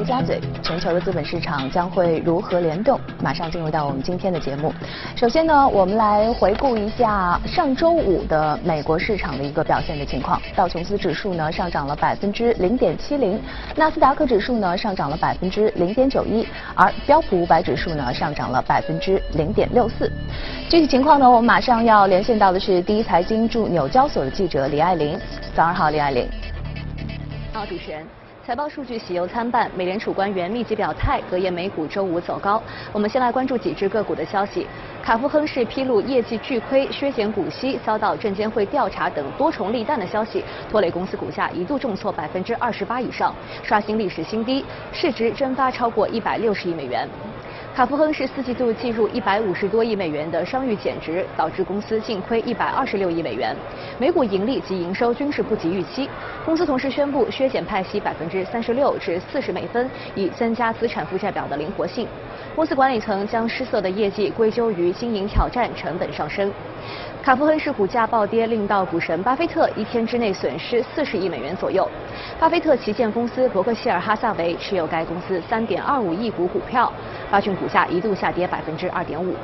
陆家嘴，全球的资本市场将会如何联动？马上进入到我们今天的节目。首先呢，我们来回顾一下上周五的美国市场的一个表现的情况。道琼斯指数呢上涨了百分之零点七零，纳斯达克指数呢上涨了百分之零点九一，而标普五百指数呢上涨了百分之零点六四。具体情况呢，我们马上要连线到的是第一财经驻纽交所的记者李爱玲。早上好，李爱玲。好，主持人。财报数据喜忧参半，美联储官员密集表态，隔夜美股周五走高。我们先来关注几只个股的消息。卡夫亨氏披露业绩巨亏、削减股息、遭到证监会调查等多重利淡的消息，拖累公司股价一度重挫百分之二十八以上，刷新历史新低，市值蒸发超过一百六十亿美元。卡夫亨氏四季度计入一百五十多亿美元的商誉减值，导致公司净亏一百二十六亿美元，每股盈利及营收均是不及预期。公司同时宣布削减派息百分之三十六至四十美分，以增加资产负债表的灵活性。公司管理层将失色的业绩归咎于经营挑战、成本上升。卡夫亨氏股价暴跌，令到股神巴菲特一天之内损失四十亿美元左右。巴菲特旗舰公司伯克希尔哈萨维持有该公司三点二五亿股股票，巴郡股价一度下跌百分之二点五。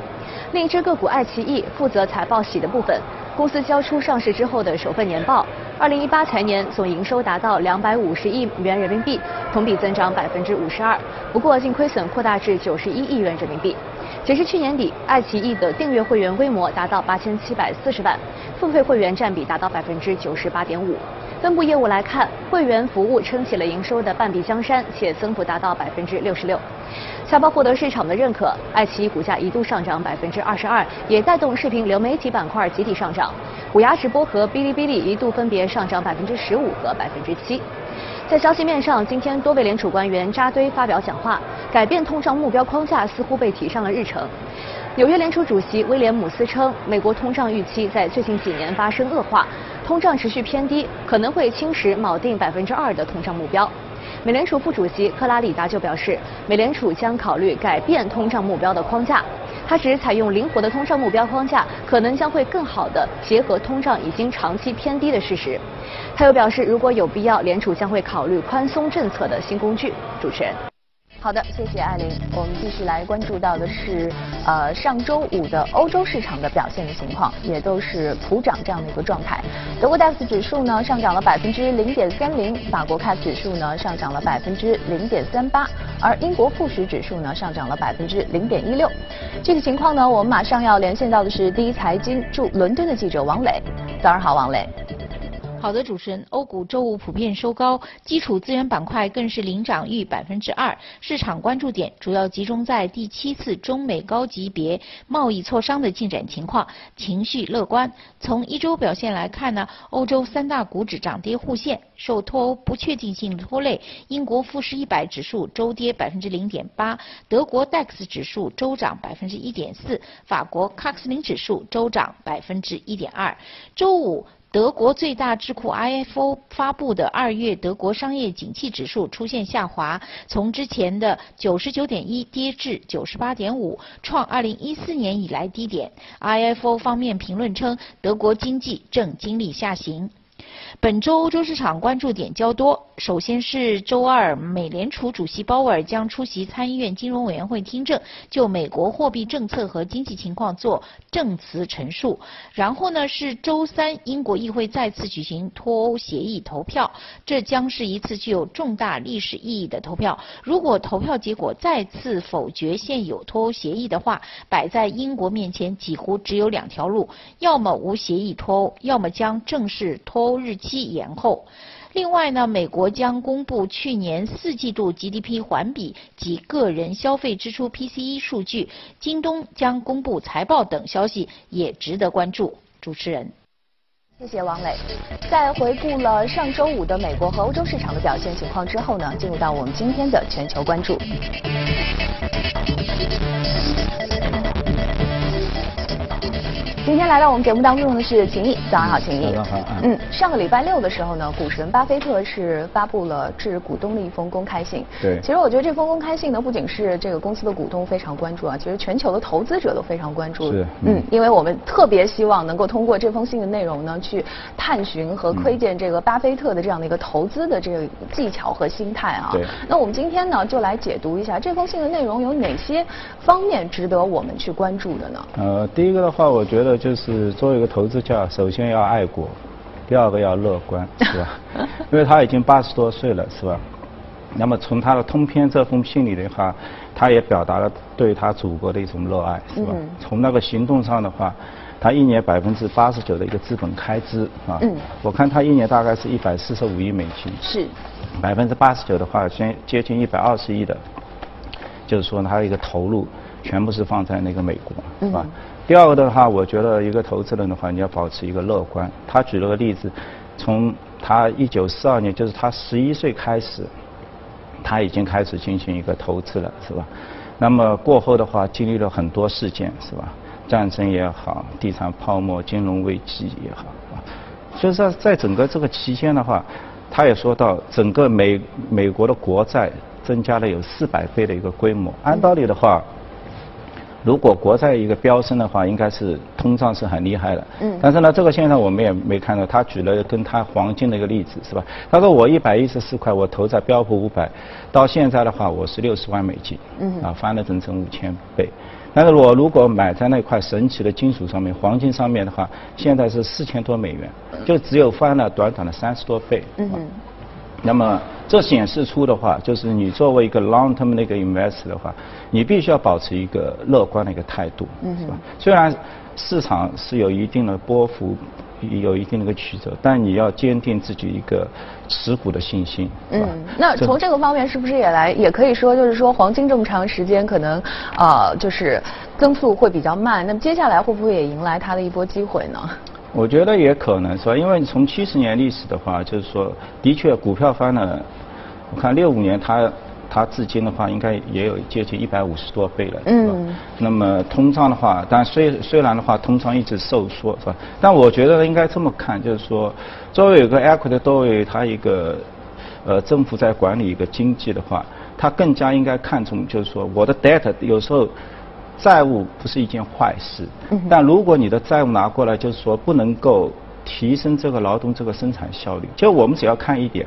另一只个股爱奇艺负责财报喜的部分，公司交出上市之后的首份年报，二零一八财年总营收达到两百五十亿元人民币，同比增长百分之五十二，不过净亏损扩大至九十一亿元人民币。截至去年底，爱奇艺的订阅会员规模达到八千七百四十万，付费会员占比达到百分之九十八点五。分部业务来看，会员服务撑起了营收的半壁江山，且增幅达到百分之六十六。财报获得市场的认可，爱奇艺股价一度上涨百分之二十二，也带动视频流媒体板块集体上涨。虎牙直播和哔哩哔哩一度分别上涨百分之十五和百分之七。在消息面上，今天多位联储官员扎堆发表讲话，改变通胀目标框架似乎被提上了日程。纽约联储主席威廉姆斯称，美国通胀预期在最近几年发生恶化，通胀持续偏低，可能会侵蚀锚定百分之二的通胀目标。美联储副主席克拉里达就表示，美联储将考虑改变通胀目标的框架。他指采用灵活的通胀目标框架，可能将会更好的结合通胀已经长期偏低的事实。他又表示，如果有必要，联储将会考虑宽松政策的新工具。主持人。好的，谢谢艾琳。我们继续来关注到的是，呃，上周五的欧洲市场的表现的情况，也都是普涨这样的一个状态。德国 DAX 指数呢上涨了百分之零点三零，法国 CAC 指数呢上涨了百分之零点三八，而英国富时指数呢上涨了百分之零点一六。这个情况呢，我们马上要连线到的是第一财经驻伦敦的记者王磊。早上好，王磊。好的，主持人，欧股周五普遍收高，基础资源板块更是领涨逾百分之二。市场关注点主要集中在第七次中美高级别贸易磋商的进展情况，情绪乐观。从一周表现来看呢，欧洲三大股指涨跌互现，受脱欧不确定性拖累，英国富时一百指数周跌百分之零点八，德国 DAX 指数周涨百分之一点四，法国卡克斯林指数周涨百分之一点二。周五。德国最大智库 IFO 发布的二月德国商业景气指数出现下滑，从之前的九十九点一跌至九十八点五，创二零一四年以来低点。IFO 方面评论称，德国经济正经历下行。本周欧洲市场关注点较多。首先是周二，美联储主席鲍威尔将出席参议院金融委员会听证，就美国货币政策和经济情况做证词陈述。然后呢是周三，英国议会再次举行脱欧协议投票，这将是一次具有重大历史意义的投票。如果投票结果再次否决现有脱欧协议的话，摆在英国面前几乎只有两条路：要么无协议脱欧，要么将正式脱欧日期。延后。另外呢，美国将公布去年四季度 GDP 环比及个人消费支出 PCE 数据，京东将公布财报等消息也值得关注。主持人，谢谢王磊。在回顾了上周五的美国和欧洲市场的表现情况之后呢，进入到我们今天的全球关注。今天来到我们节目当中的是秦毅，早上好，秦毅。早上好。嗯，上个礼拜六的时候呢，股神巴菲特是发布了致股东的一封公开信。对。其实我觉得这封公开信呢，不仅是这个公司的股东非常关注啊，其实全球的投资者都非常关注。是。嗯，因为我们特别希望能够通过这封信的内容呢，去探寻和窥见这个巴菲特的这样的一个投资的这个技巧和心态啊。对。那我们今天呢，就来解读一下这封信的内容有哪些方面值得我们去关注的呢？呃，第一个的话，我觉得就是作为一个投资家，首先要爱国，第二个要乐观，是吧？因为他已经八十多岁了，是吧？那么从他的通篇这封信里的话，他也表达了对他祖国的一种热爱，是吧？从那个行动上的话，他一年百分之八十九的一个资本开支啊，我看他一年大概是一百四十五亿美金，是百分之八十九的话，先接近一百二十亿的，就是说他的一个投入全部是放在那个美国，是吧？第二个的话，我觉得一个投资人的话，你要保持一个乐观。他举了个例子，从他一九四二年，就是他十一岁开始，他已经开始进行一个投资了，是吧？那么过后的话，经历了很多事件，是吧？战争也好，地产泡沫、金融危机也好，啊，所以说在整个这个期间的话，他也说到，整个美美国的国债增加了有四百倍的一个规模。按道理的话。如果国债一个飙升的话，应该是通胀是很厉害的。嗯。但是呢，这个现象我们也没看到。他举了跟他黄金的一个例子，是吧？他说我一百一十四块，我投在标普五百，到现在的话我是六十万美金。嗯。啊，翻了整整五千倍。但是我如果买在那块神奇的金属上面，黄金上面的话，现在是四千多美元，就只有翻了短短的三十多倍。嗯。那么这显示出的话，就是你作为一个 long term 那个 investor 的话，你必须要保持一个乐观的一个态度，嗯是吧？虽然市场是有一定的波幅，有一定的一个曲折，但你要坚定自己一个持股的信心。嗯，那从这个方面是不是也来也可以说，就是说黄金这么长时间可能啊，就是增速会比较慢，那么接下来会不会也迎来它的一波机会呢？我觉得也可能是吧，因为从七十年历史的话，就是说，的确股票翻了，我看六五年它它至今的话，应该也有接近一百五十多倍了，是吧？那么通胀的话，但虽虽然的话，通胀一直收缩，是吧？但我觉得应该这么看，就是说，作为有个 equity 作为它一个呃政府在管理一个经济的话，它更加应该看重，就是说我的 debt 有时候。债务不是一件坏事，但如果你的债务拿过来，就是说不能够提升这个劳动这个生产效率。就我们只要看一点，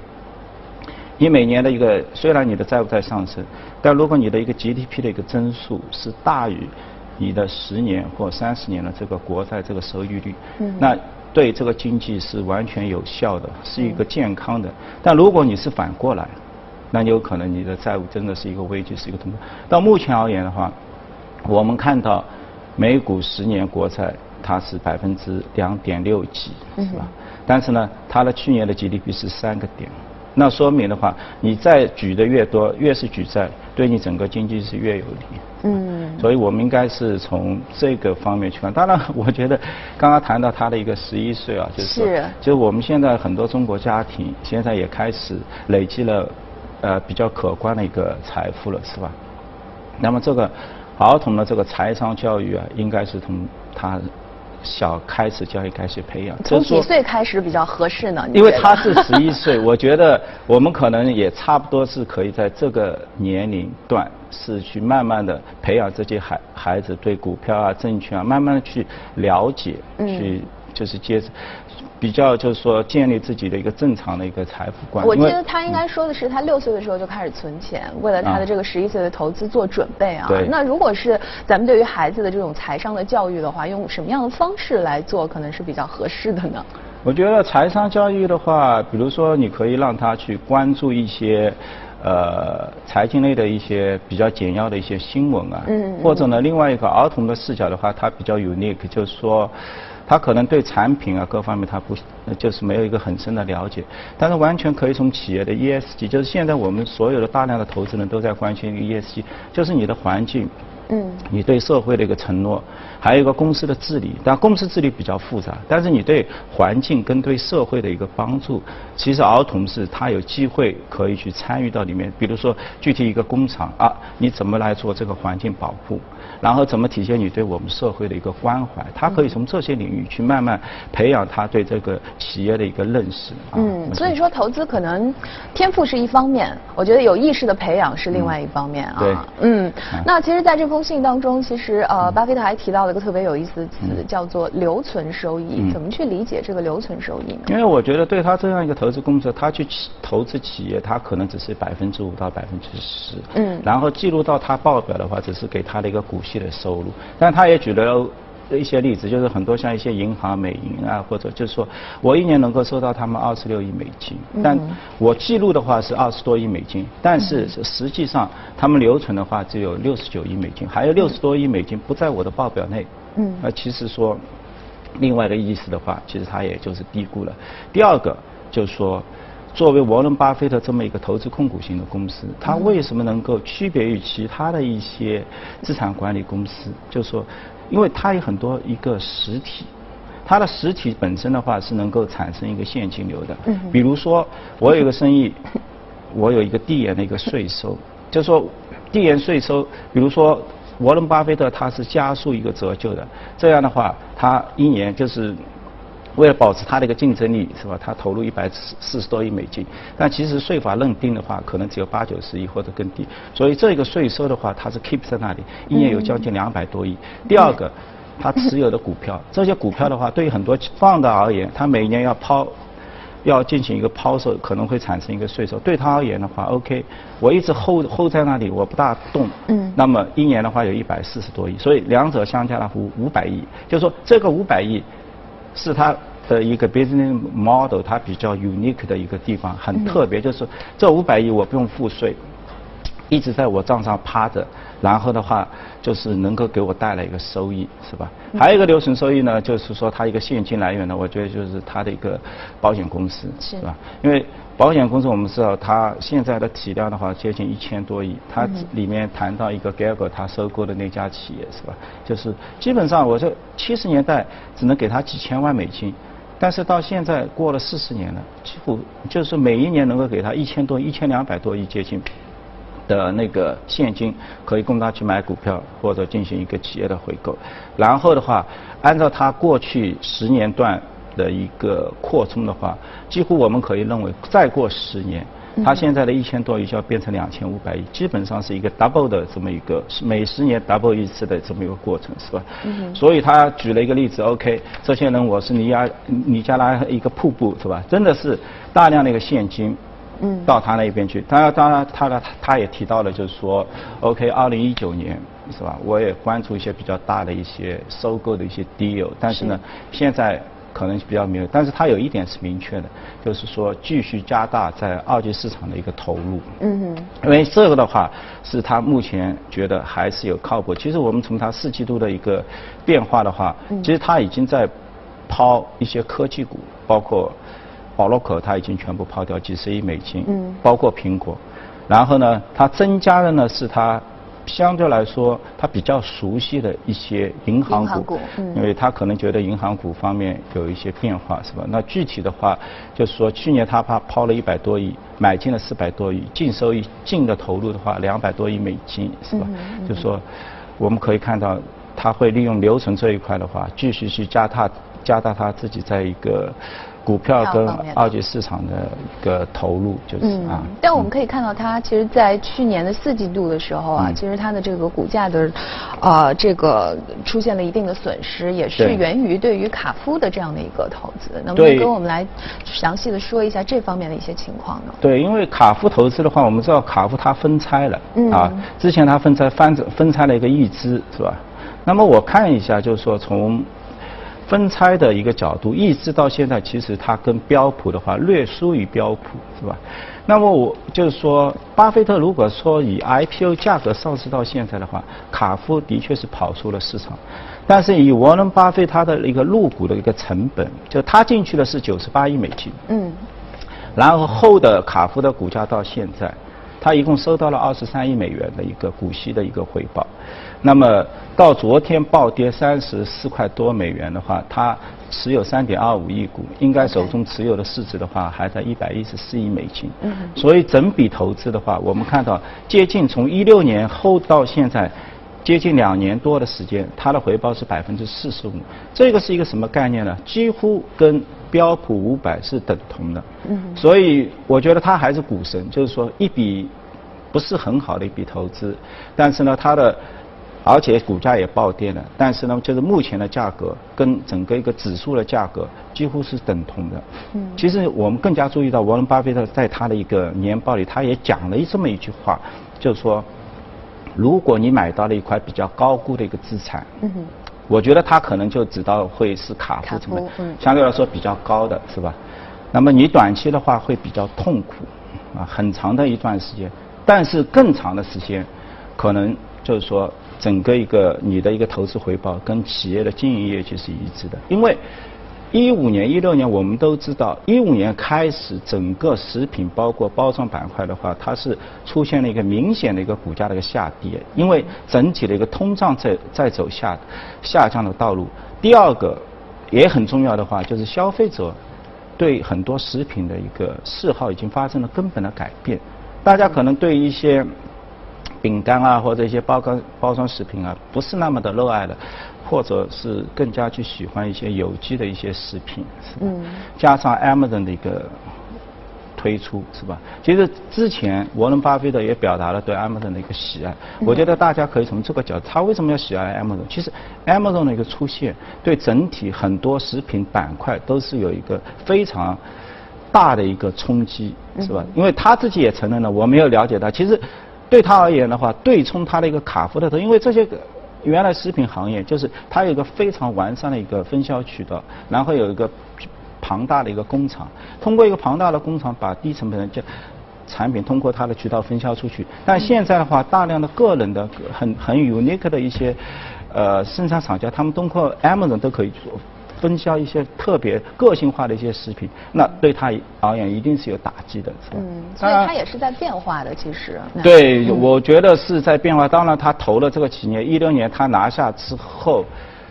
你每年的一个虽然你的债务在上升，但如果你的一个 GDP 的一个增速是大于你的十年或三十年的这个国债这个收益率，那对这个经济是完全有效的，是一个健康的。但如果你是反过来，那你有可能你的债务真的是一个危机，是一个通胀。到目前而言的话。我们看到，美股十年国债它是百分之两点六几，是吧？但是呢，它的去年的 GDP 是三个点，那说明的话，你再举的越多，越是举债，对你整个经济是越有利。嗯。所以我们应该是从这个方面去看。当然，我觉得刚刚谈到他的一个十一岁啊，就是，就是我们现在很多中国家庭现在也开始累积了呃比较可观的一个财富了，是吧？那么这个。儿童的这个财商教育啊，应该是从他小开始教育开始培养。从几岁开始比较合适呢？因为他是十一岁，我觉得我们可能也差不多是可以在这个年龄段是去慢慢的培养这些孩孩子对股票啊、证券啊，慢慢的去了解，去就是接。比较就是说建立自己的一个正常的一个财富观。我记得他应该说的是他六岁的时候就开始存钱，为了他的这个十一岁的投资做准备啊。对。那如果是咱们对于孩子的这种财商的教育的话，用什么样的方式来做可能是比较合适的呢？我觉得财商教育的话，比如说你可以让他去关注一些呃财经类的一些比较简要的一些新闻啊。嗯。或者呢，另外一个儿童的视角的话，他比较 unique，就是说。他可能对产品啊各方面他不就是没有一个很深的了解，但是完全可以从企业的 ESG，就是现在我们所有的大量的投资人都在关心 ESG，就是你的环境、嗯，你对社会的一个承诺，还有一个公司的治理。但公司治理比较复杂，但是你对环境跟对社会的一个帮助，其实儿童是他有机会可以去参与到里面。比如说具体一个工厂啊，你怎么来做这个环境保护？然后怎么体现你对我们社会的一个关怀？他可以从这些领域去慢慢培养他对这个企业的一个认识。嗯，所以说投资可能天赋是一方面，我觉得有意识的培养是另外一方面啊。对，嗯，那其实，在这封信当中，其实呃，巴菲特还提到了一个特别有意思的词，叫做留存收益。怎么去理解这个留存收益呢？因为我觉得对他这样一个投资公司，他去投资企业，他可能只是百分之五到百分之十。嗯。然后记录到他报表的话，只是给他的一个股息。的收入，但他也举了一些例子，就是很多像一些银行、美银啊，或者就是说我一年能够收到他们二十六亿美金，但我记录的话是二十多亿美金，但是实际上他们留存的话只有六十九亿美金，还有六十多亿美金不在我的报表内。嗯，那其实说另外的意思的话，其实他也就是低估了。第二个就是说。作为沃伦巴菲特这么一个投资控股型的公司，它为什么能够区别于其他的一些资产管理公司？就是说，因为它有很多一个实体，它的实体本身的话是能够产生一个现金流的。比如说，我有一个生意，我有一个递延的一个税收，就是说递延税收，比如说沃伦巴菲特他是加速一个折旧的，这样的话，他一年就是。为了保持它的一个竞争力，是吧？它投入一百四四十多亿美金，但其实税法认定的话，可能只有八九十亿或者更低。所以这个税收的话，它是 keep 在那里，一年有将近两百多亿。第二个，它持有的股票，这些股票的话，对于很多放的而言，它每年要抛，要进行一个抛售，可能会产生一个税收。对他而言的话，OK，我一直 hold hold 在那里，我不大动。嗯。那么一年的话有一百四十多亿，所以两者相加的话五五百亿，就是说这个五百亿是他。的一个 business model，它比较 unique 的一个地方，很特别，就是这五百亿我不用付税，一直在我账上趴着，然后的话就是能够给我带来一个收益，是吧？还有一个留存收益呢，就是说它一个现金来源呢，我觉得就是它的一个保险公司，是吧？因为保险公司我们知道它现在的体量的话接近一千多亿，它里面谈到一个 g a e r 它收购的那家企业，是吧？就是基本上我这七十年代只能给他几千万美金。但是到现在过了四十年了，几乎就是每一年能够给他一千多、一千两百多亿接近的那个现金，可以供他去买股票或者进行一个企业的回购。然后的话，按照他过去十年段的一个扩充的话，几乎我们可以认为再过十年。它现在的一千多亿就要变成两千五百亿，基本上是一个 double 的这么一个每十年 double 一次的这么一个过程，是吧？嗯。所以他举了一个例子，OK，这些人我是尼亚尼加拉一个瀑布，是吧？真的是大量的一个现金，嗯，到他那边去。当然，当然，他他他也提到了，就是说，OK，二零一九年，是吧？我也关注一些比较大的一些收购的一些 deal，但是呢，现在。可能比较没有，但是它有一点是明确的，就是说继续加大在二级市场的一个投入。嗯哼。因为这个的话，是他目前觉得还是有靠谱。其实我们从它四季度的一个变化的话，其实它已经在抛一些科技股，包括宝洛克，它已经全部抛掉几十亿美金。嗯。包括苹果，然后呢，它增加的呢是他。相对来说，他比较熟悉的一些银行股，因为他可能觉得银行股方面有一些变化，是吧？那具体的话，就是说去年他怕抛了一百多亿，买进了四百多亿，净收益净的投入的话两百多亿美金，是吧？就是说，我们可以看到，他会利用流程这一块的话，继续去加大加大他自己在一个。股票跟二级市场的一个投入就是啊，但我们可以看到，它其实，在去年的四季度的时候啊，其实它的这个股价的啊，这个出现了一定的损失，也是源于对于卡夫的这样的一个投资。能不能跟我们来详细的说一下这方面的一些情况呢？对，因为卡夫投资的话，我们知道卡夫它分拆了啊，之前它分拆翻分拆了一个预支是吧？那么我看一下，就是说从。分拆的一个角度，一直到现在，其实它跟标普的话略输于标普，是吧？那么我就是说，巴菲特如果说以 IPO 价格上市到现在的话，卡夫的确是跑出了市场，但是以沃伦巴菲特的一个入股的一个成本，就他进去的是九十八亿美金，嗯，然后后的卡夫的股价到现在，他一共收到了二十三亿美元的一个股息的一个回报。那么到昨天暴跌三十四块多美元的话，它持有三点二五亿股，应该手中持有的市值的话还在一百一十四亿美金。嗯。所以整笔投资的话，我们看到接近从一六年后到现在。接近两年多的时间，它的回报是百分之四十五。这个是一个什么概念呢？几乎跟标普五百是等同的。嗯。所以我觉得它还是股神，就是说一笔不是很好的一笔投资，但是呢，它的而且股价也暴跌了。但是呢，就是目前的价格跟整个一个指数的价格几乎是等同的。嗯。其实我们更加注意到，沃伦巴菲特在他的一个年报里，他也讲了这么一句话，就是说。如果你买到了一块比较高估的一个资产，嗯哼，我觉得他可能就知道会是卡夫什么，相对来说比较高的是吧？那么你短期的话会比较痛苦，啊，很长的一段时间，但是更长的时间，可能就是说整个一个你的一个投资回报跟企业的经营业绩是一致的，因为。一五年、一六年，我们都知道，一五年开始，整个食品包括包装板块的话，它是出现了一个明显的一个股价的一个下跌，因为整体的一个通胀在在走下下降的道路。第二个也很重要的话，就是消费者对很多食品的一个嗜好已经发生了根本的改变。大家可能对一些饼干啊或者一些包装包装食品啊，不是那么的热爱了。或者是更加去喜欢一些有机的一些食品，是吧？加上 Amazon 的一个推出，是吧？其实之前沃伦巴菲特也表达了对 Amazon 的一个喜爱。我觉得大家可以从这个角度，他为什么要喜爱 Amazon？其实 Amazon 的一个出现，对整体很多食品板块都是有一个非常大的一个冲击，是吧？因为他自己也承认了，我没有了解到，其实对他而言的话，对冲他的一个卡夫特，因为这些个。原来食品行业就是它有一个非常完善的一个分销渠道，然后有一个庞大的一个工厂，通过一个庞大的工厂把低成本的这产品通过它的渠道分销出去。但现在的话，大量的个人的很很 unique 的一些呃生产厂家，他们通过 Amazon 都可以做。分销一些特别个性化的一些食品，那对他而言一定是有打击的，是吧？嗯，所以它也是在变化的，其实。对，我觉得是在变化。当然，他投了这个企业，一六年他拿下之后。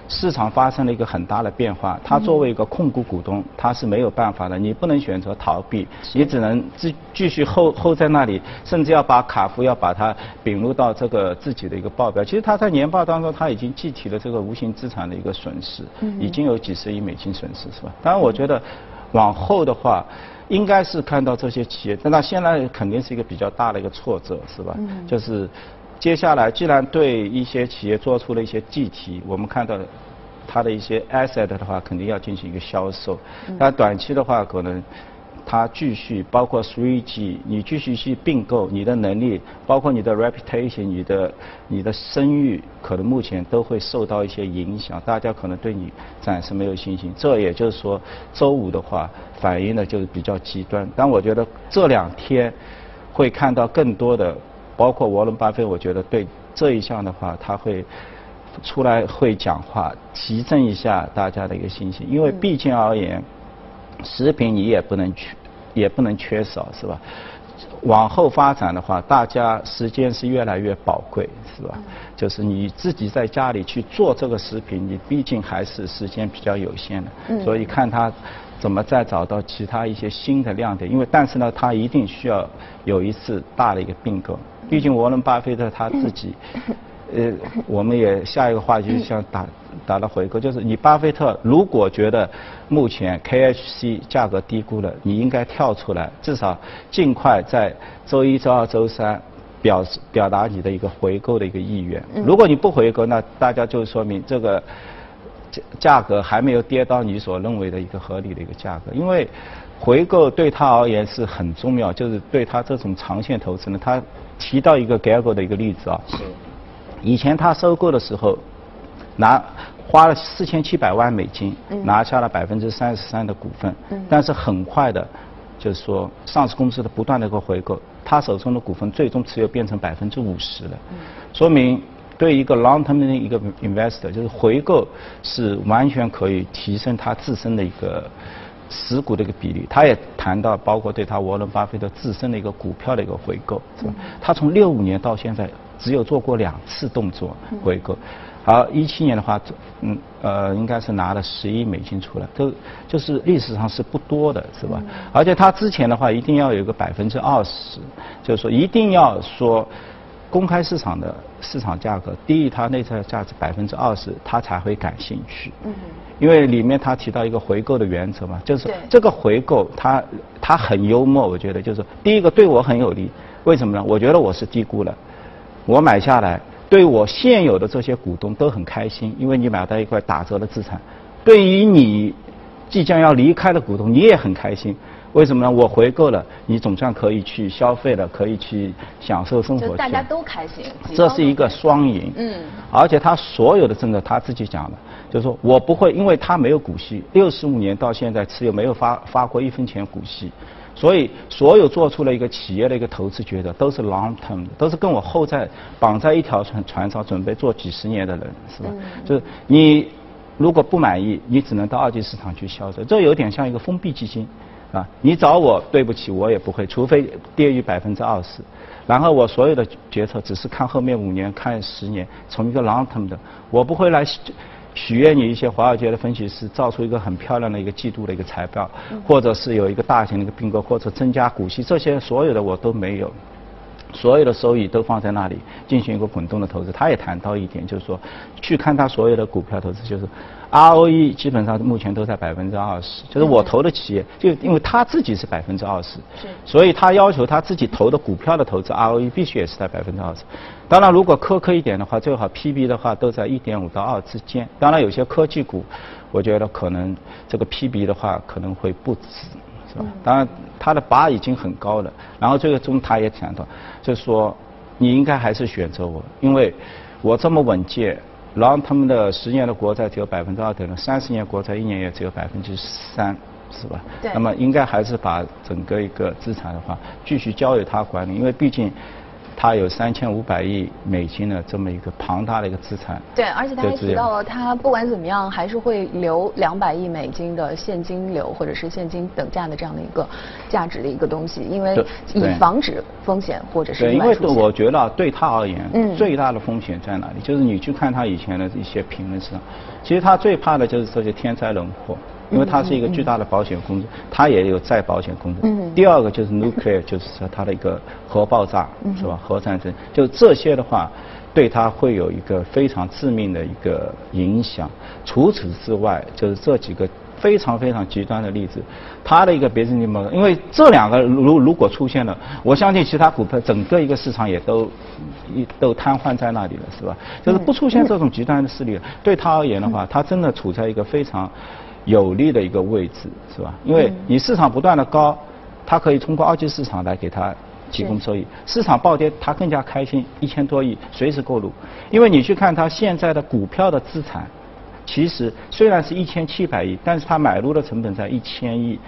市场发生了一个很大的变化，他作为一个控股股东，他是没有办法的。你不能选择逃避，你只能继继续 hold hold 在那里，甚至要把卡夫要把它并入到这个自己的一个报表。其实他在年报当中，他已经计提了这个无形资产的一个损失，已经有几十亿美金损失，是吧？当然，我觉得往后的话，应该是看到这些企业，但他现在肯定是一个比较大的一个挫折，是吧？就是。接下来，既然对一些企业做出了一些计提，我们看到它的一些 asset 的话，肯定要进行一个销售。那短期的话，可能它继续包括 three G，你继续去并购，你的能力，包括你的 reputation，你的你的声誉，可能目前都会受到一些影响。大家可能对你暂时没有信心。这也就是说，周五的话反应的就是比较极端。但我觉得这两天会看到更多的。包括沃伦巴菲，我觉得对这一项的话，他会出来会讲话，提振一下大家的一个信心。因为毕竟而言，食品你也不能缺，也不能缺少，是吧？往后发展的话，大家时间是越来越宝贵，是吧？就是你自己在家里去做这个食品，你毕竟还是时间比较有限的，所以看他。怎么再找到其他一些新的亮点？因为但是呢，它一定需要有一次大的一个并购。毕竟沃伦巴菲特他自己，呃，我们也下一个话题想打打了回购，就是你巴菲特如果觉得目前 KHC 价格低估了，你应该跳出来，至少尽快在周一周二周三表示表达你的一个回购的一个意愿。如果你不回购，那大家就说明这个。价格还没有跌到你所认为的一个合理的一个价格，因为回购对他而言是很重要，就是对他这种长线投资呢，他提到一个 g a g o 的一个例子啊，是，以前他收购的时候拿花了四千七百万美金，拿下了百分之三十三的股份，但是很快的，就是说上市公司的不断的一个回购，他手中的股份最终持有变成百分之五十了，说明。对一个 long term 的一个 investor，就是回购是完全可以提升他自身的一个持股的一个比例，他也谈到包括对他沃伦巴菲特自身的一个股票的一个回购，是吧？他从六五年到现在只有做过两次动作回购，而一七年的话，嗯呃应该是拿了十亿美金出来，都就是历史上是不多的，是吧？而且他之前的话一定要有个百分之二十，就是说一定要说。公开市场的市场价格低于它内在价值百分之二十，他才会感兴趣。嗯。因为里面他提到一个回购的原则嘛，就是这个回购，他他很幽默，我觉得就是第一个对我很有利，为什么呢？我觉得我是低估了，我买下来，对我现有的这些股东都很开心，因为你买到一块打折的资产，对于你即将要离开的股东，你也很开心。为什么呢？我回购了，你总算可以去消费了，可以去享受生活。大家都开心。这是一个双赢。嗯。而且他所有的政策他自己讲的，就是说我不会，因为他没有股息，六十五年到现在持有没有发发过一分钱股息，所以所有做出了一个企业的一个投资决策都是 long term，都是跟我后在绑在一条船船上准备做几十年的人，是吧？就是你如果不满意，你只能到二级市场去销售，这有点像一个封闭基金。啊，你找我，对不起，我也不会，除非跌于百分之二十。然后我所有的决策只是看后面五年、看十年，从一个 long term 的，我不会来许愿你一些华尔街的分析师造出一个很漂亮的一个季度的一个财报，或者是有一个大型的一个并购，或者增加股息，这些所有的我都没有。所有的收益都放在那里进行一个滚动的投资。他也谈到一点，就是说，去看他所有的股票投资，就是 ROE 基本上目前都在百分之二十。就是我投的企业，就因为他自己是百分之二十，所以他要求他自己投的股票的投资 ROE 必须也是在百分之二十。当然，如果苛刻一点的话，最好 PB 的话都在一点五到二之间。当然，有些科技股，我觉得可能这个 PB 的话可能会不止。当然，他的拔已经很高了。然后最终他也讲到，就是说，你应该还是选择我，因为我这么稳健，然后他们的十年的国债只有百分之二点六，三十年国债一年也只有百分之三，是吧？对。那么应该还是把整个一个资产的话，继续交由他管理，因为毕竟。他有三千五百亿美金的这么一个庞大的一个资产。对，而且他还提到了，他不管怎么样还是会留两百亿美金的现金流或者是现金等价的这样的一个价值的一个东西，因为以防止风险或者是对，因为我觉得对他而言，嗯，最大的风险在哪里？就是你去看他以前的一些评论上，其实他最怕的就是这些天灾人祸。因为它是一个巨大的保险公司，它也有再保险公司。第二个就是 nuclear，就是说它的一个核爆炸，是吧？核战争，就这些的话，对它会有一个非常致命的一个影响。除此之外，就是这几个非常非常极端的例子，它的一个 business model，因为这两个如如果出现了，我相信其他股票整个一个市场也都一都瘫痪在那里了，是吧？就是不出现这种极端的势力，对他而言的话，他真的处在一个非常。有利的一个位置是吧？因为你市场不断的高，它可以通过二级市场来给它提供收益。市场暴跌，它更加开心，一千多亿随时购入。因为你去看它现在的股票的资产，其实虽然是一千七百亿，但是它买入的成本在一千亿。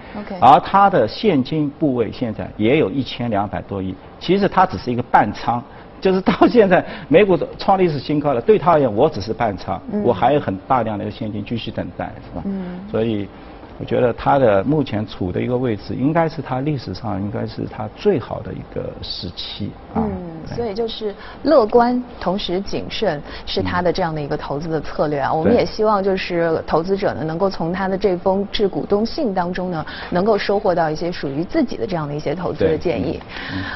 而它的现金部位现在也有一千两百多亿，其实它只是一个半仓。就是到现在，美股创历史新高了。对他而言，我只是半仓，我还有很大量的现金继续等待，是吧？所以。我觉得他的目前处的一个位置，应该是他历史上应该是他最好的一个时期啊。嗯，所以就是乐观同时谨慎是他的这样的一个投资的策略啊。我们也希望就是投资者呢，能够从他的这封致股东信当中呢，能够收获到一些属于自己的这样的一些投资的建议。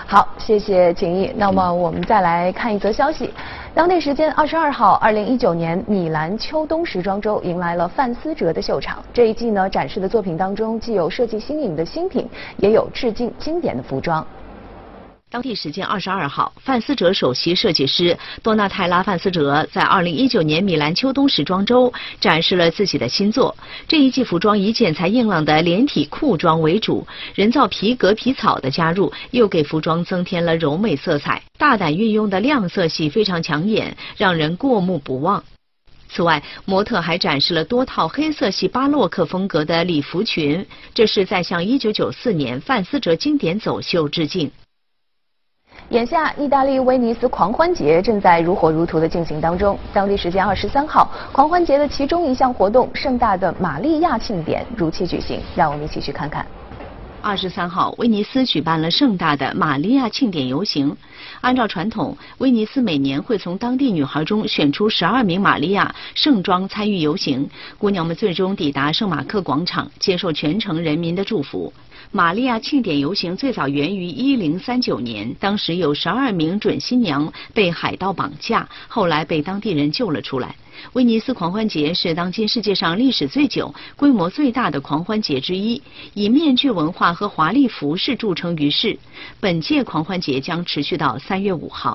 好，谢谢景毅。那么我们再来看一则消息。当地时间二十二号，二零一九年米兰秋冬时装周迎来了范思哲的秀场。这一季呢，展示的作品当中既有设计新颖的新品，也有致敬经典的服装。当地时间二十二号，范思哲首席设计师多纳泰拉·范思哲在二零一九年米兰秋冬时装周展示了自己的新作。这一季服装以剪裁硬朗的连体裤装为主，人造皮革皮草的加入又给服装增添了柔美色彩。大胆运用的亮色系非常抢眼，让人过目不忘。此外，模特还展示了多套黑色系巴洛克风格的礼服裙，这是在向一九九四年范思哲经典走秀致敬。眼下，意大利威尼斯狂欢节正在如火如荼的进行当中。当地时间二十三号，狂欢节的其中一项活动——盛大的玛利亚庆典如期举行。让我们一起去看看。二十三号，威尼斯举办了盛大的玛利亚庆典游行。按照传统，威尼斯每年会从当地女孩中选出十二名玛利亚盛装参与游行。姑娘们最终抵达圣马克广场，接受全城人民的祝福。玛利亚庆典游行最早源于一零三九年，当时有十二名准新娘被海盗绑架，后来被当地人救了出来。威尼斯狂欢节是当今世界上历史最久、规模最大的狂欢节之一，以面具文化和华丽服饰著称于世。本届狂欢节将持续到三月五号。